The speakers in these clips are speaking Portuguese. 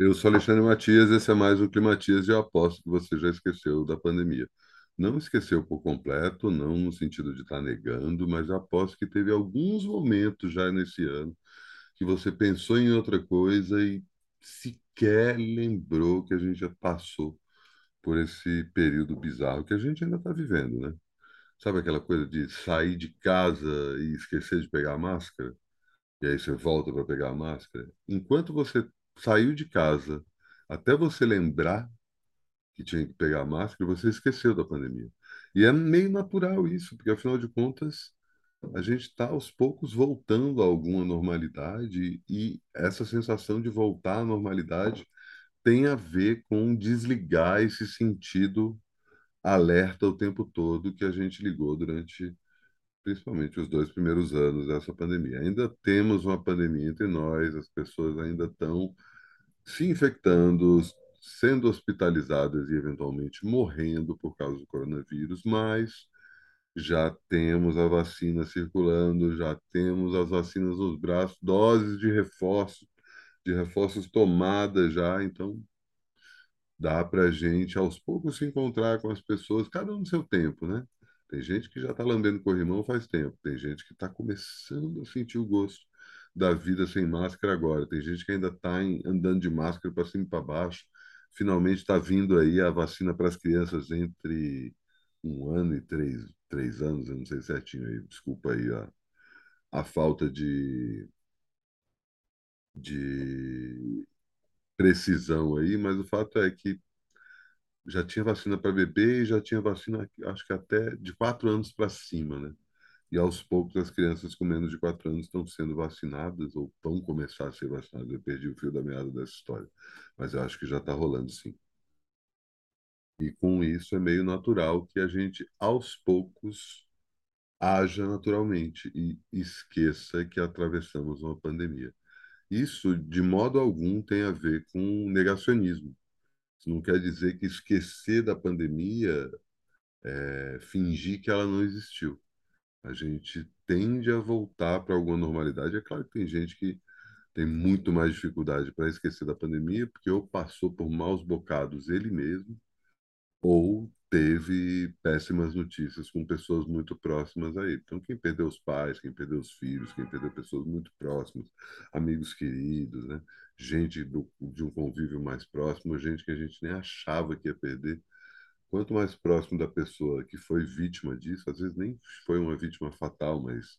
Eu sou Alexandre Matias, esse é mais um Climatias e eu aposto que você já esqueceu da pandemia. Não esqueceu por completo, não no sentido de estar negando, mas aposto que teve alguns momentos já nesse ano que você pensou em outra coisa e sequer lembrou que a gente já passou por esse período bizarro que a gente ainda está vivendo, né? Sabe aquela coisa de sair de casa e esquecer de pegar a máscara? E aí você volta para pegar a máscara. Enquanto você saiu de casa, até você lembrar que tinha que pegar a máscara, você esqueceu da pandemia. E é meio natural isso, porque afinal de contas, a gente está aos poucos voltando a alguma normalidade e essa sensação de voltar à normalidade tem a ver com desligar esse sentido alerta o tempo todo que a gente ligou durante principalmente os dois primeiros anos dessa pandemia. Ainda temos uma pandemia entre nós, as pessoas ainda estão se infectando, sendo hospitalizadas e eventualmente morrendo por causa do coronavírus, mas já temos a vacina circulando, já temos as vacinas nos braços, doses de reforço, de reforços tomadas já, então dá para a gente aos poucos se encontrar com as pessoas, cada um no seu tempo, né? Tem gente que já está lambendo corrimão faz tempo, tem gente que está começando a sentir o gosto da vida sem máscara agora, tem gente que ainda está andando de máscara para cima e para baixo. Finalmente está vindo aí a vacina para as crianças entre um ano e três, três anos, eu não sei certinho aí, desculpa aí a, a falta de, de precisão aí, mas o fato é que já tinha vacina para bebê e já tinha vacina, acho que até de quatro anos para cima, né? E aos poucos as crianças com menos de quatro anos estão sendo vacinadas ou vão começar a ser vacinadas. Eu perdi o fio da meada dessa história, mas eu acho que já está rolando sim. E com isso é meio natural que a gente, aos poucos, haja naturalmente e esqueça que atravessamos uma pandemia. Isso, de modo algum, tem a ver com negacionismo. Isso não quer dizer que esquecer da pandemia é fingir que ela não existiu. A gente tende a voltar para alguma normalidade. É claro que tem gente que tem muito mais dificuldade para esquecer da pandemia, porque ou passou por maus bocados ele mesmo, ou teve péssimas notícias com pessoas muito próximas a ele. Então, quem perdeu os pais, quem perdeu os filhos, quem perdeu pessoas muito próximas, amigos queridos, né? gente do, de um convívio mais próximo, gente que a gente nem achava que ia perder. Quanto mais próximo da pessoa que foi vítima disso, às vezes nem foi uma vítima fatal, mas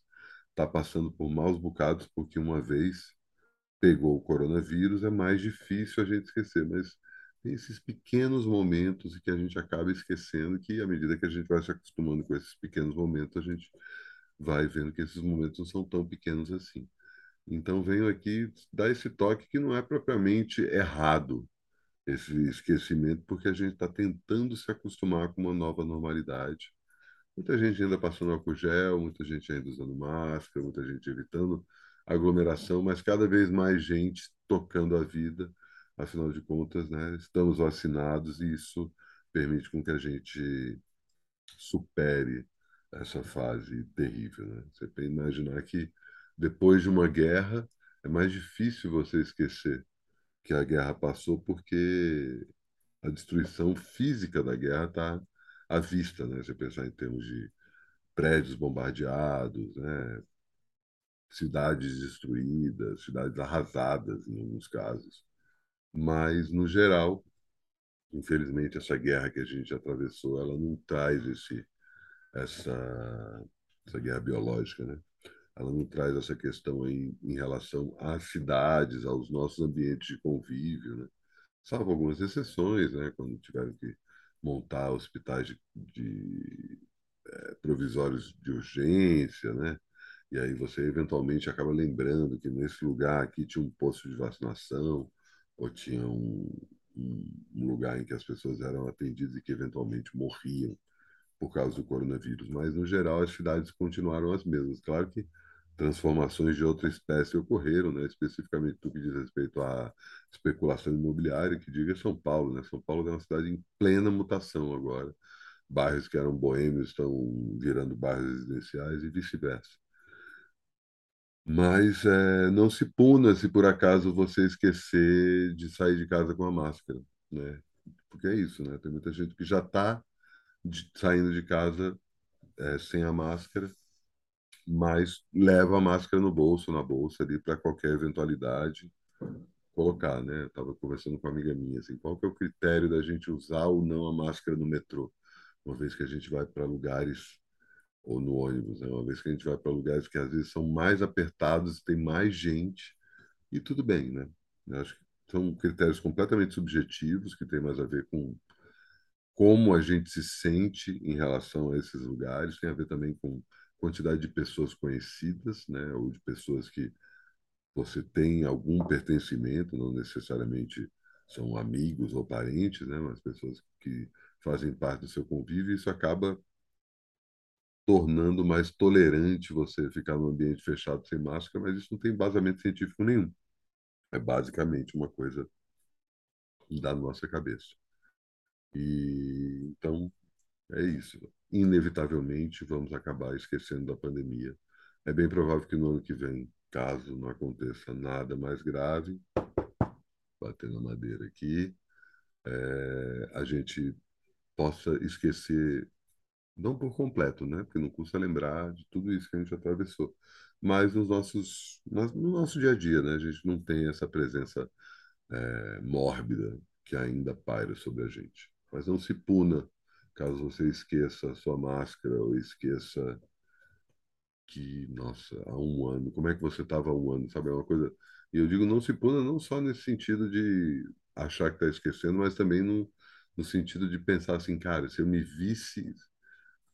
está passando por maus bocados porque uma vez pegou o coronavírus, é mais difícil a gente esquecer, mas tem esses pequenos momentos que a gente acaba esquecendo que, à medida que a gente vai se acostumando com esses pequenos momentos, a gente vai vendo que esses momentos não são tão pequenos assim. Então, venho aqui dar esse toque que não é propriamente errado, esse esquecimento, porque a gente está tentando se acostumar com uma nova normalidade. Muita gente ainda passando álcool gel, muita gente ainda usando máscara, muita gente evitando aglomeração, mas cada vez mais gente tocando a vida afinal de contas, né, estamos vacinados e isso permite com que a gente supere essa fase terrível. Né? Você tem que imaginar que depois de uma guerra é mais difícil você esquecer que a guerra passou porque a destruição física da guerra está à vista, né? Você pensar em termos de prédios bombardeados, né? cidades destruídas, cidades arrasadas em alguns casos. Mas, no geral, infelizmente, essa guerra que a gente atravessou, ela não traz esse, essa, essa guerra biológica, né? Ela não traz essa questão em, em relação às cidades, aos nossos ambientes de convívio, né? Salvo algumas exceções, né? Quando tiveram que montar hospitais de, de é, provisórios de urgência, né? E aí você eventualmente acaba lembrando que nesse lugar aqui tinha um posto de vacinação, ou tinha um, um, um lugar em que as pessoas eram atendidas e que eventualmente morriam por causa do coronavírus. Mas, no geral, as cidades continuaram as mesmas. Claro que transformações de outra espécie ocorreram, né? especificamente do que diz respeito à especulação imobiliária, que diga São Paulo. Né? São Paulo é uma cidade em plena mutação agora. Bairros que eram boêmios estão virando bairros residenciais e vice-versa. Mas é, não se puna se por acaso você esquecer de sair de casa com a máscara, né? Porque é isso, né? Tem muita gente que já está saindo de casa é, sem a máscara, mas leva a máscara no bolso, na bolsa ali para qualquer eventualidade colocar, né? Eu tava conversando com uma amiga minha, assim, qual que é o critério da gente usar ou não a máscara no metrô? Uma vez que a gente vai para lugares ou no ônibus, né? Uma vez que a gente vai para lugares que às vezes são mais apertados, tem mais gente, e tudo bem, né? Eu acho que são critérios completamente subjetivos, que tem mais a ver com como a gente se sente em relação a esses lugares, tem a ver também com quantidade de pessoas conhecidas, né? Ou de pessoas que você tem algum pertencimento, não necessariamente são amigos ou parentes, né? Mas pessoas que fazem parte do seu convívio, e isso acaba tornando mais tolerante você ficar num ambiente fechado sem máscara, mas isso não tem embasamento científico nenhum. É basicamente uma coisa da nossa cabeça. E então é isso. Inevitavelmente vamos acabar esquecendo da pandemia. É bem provável que no ano que vem, caso não aconteça nada mais grave, batendo na madeira aqui, é, a gente possa esquecer não por completo, né? Porque não custa lembrar de tudo isso que a gente atravessou. Mas nos nossos, no nosso dia a dia, né? A gente não tem essa presença é, mórbida que ainda paira sobre a gente. Mas não se puna caso você esqueça a sua máscara ou esqueça que, nossa, há um ano, como é que você estava há um ano, sabe? É uma coisa. E eu digo não se puna não só nesse sentido de achar que está esquecendo, mas também no, no sentido de pensar assim, cara, se eu me visse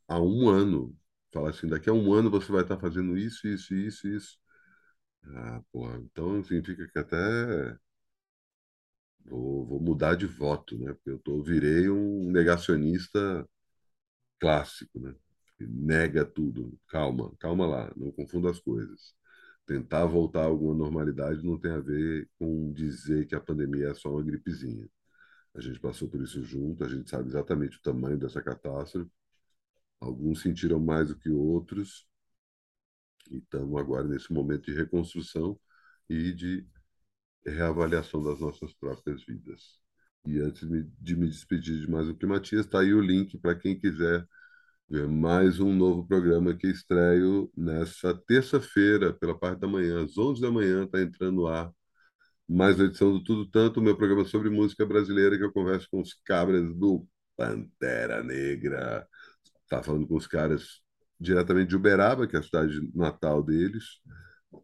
há um ano. Fala assim, daqui a um ano você vai estar fazendo isso, isso, isso, isso. Ah, porra, então significa que até vou, vou mudar de voto, né? Porque eu tô, virei um negacionista clássico, né? Nega tudo. Calma, calma lá, não confunda as coisas. Tentar voltar a alguma normalidade não tem a ver com dizer que a pandemia é só uma gripezinha. A gente passou por isso junto, a gente sabe exatamente o tamanho dessa catástrofe Alguns sentiram mais do que outros, e estamos agora nesse momento de reconstrução e de reavaliação das nossas próprias vidas. E antes de me despedir de mais um Climatias, está aí o link para quem quiser ver mais um novo programa que estreio nessa terça-feira, pela parte da manhã, às 11 da manhã, está entrando ar mais uma edição do Tudo Tanto, meu programa sobre música brasileira, que eu converso com os cabras do Pantera Negra. Estava falando com os caras diretamente de Uberaba, que é a cidade natal deles.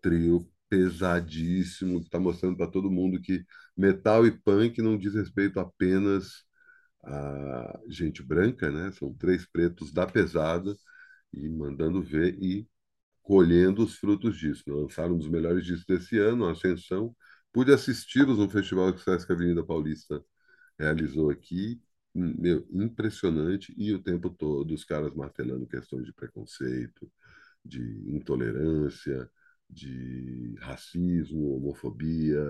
Trio pesadíssimo, está mostrando para todo mundo que metal e punk não diz respeito apenas a gente branca, né? São três pretos da pesada e mandando ver e colhendo os frutos disso. Lançaram um dos melhores discos desse ano, Ascensão. Pude assisti-los no festival que o Sesc Avenida Paulista realizou aqui meu, impressionante e o tempo todo os caras martelando questões de preconceito, de intolerância, de racismo, homofobia,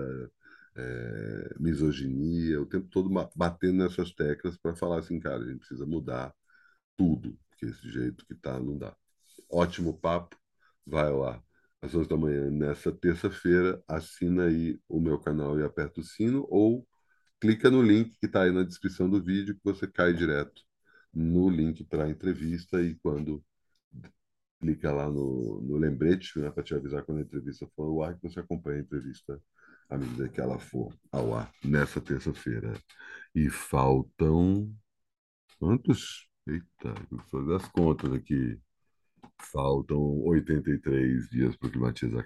é, misoginia, o tempo todo batendo nessas teclas para falar assim, cara, a gente precisa mudar tudo, porque esse jeito que tá não dá. Ótimo papo, vai lá às 11 da manhã nessa terça-feira, assina aí o meu canal e aperta o sino ou clica no link que está aí na descrição do vídeo que você cai direto no link para a entrevista e quando clica lá no, no lembrete né, para te avisar quando a entrevista for ao ar que você acompanha a entrevista à medida que ela for ao ar nessa terça-feira. E faltam quantos? Eita, eu fazer as contas aqui. Faltam 83 dias para o climatizar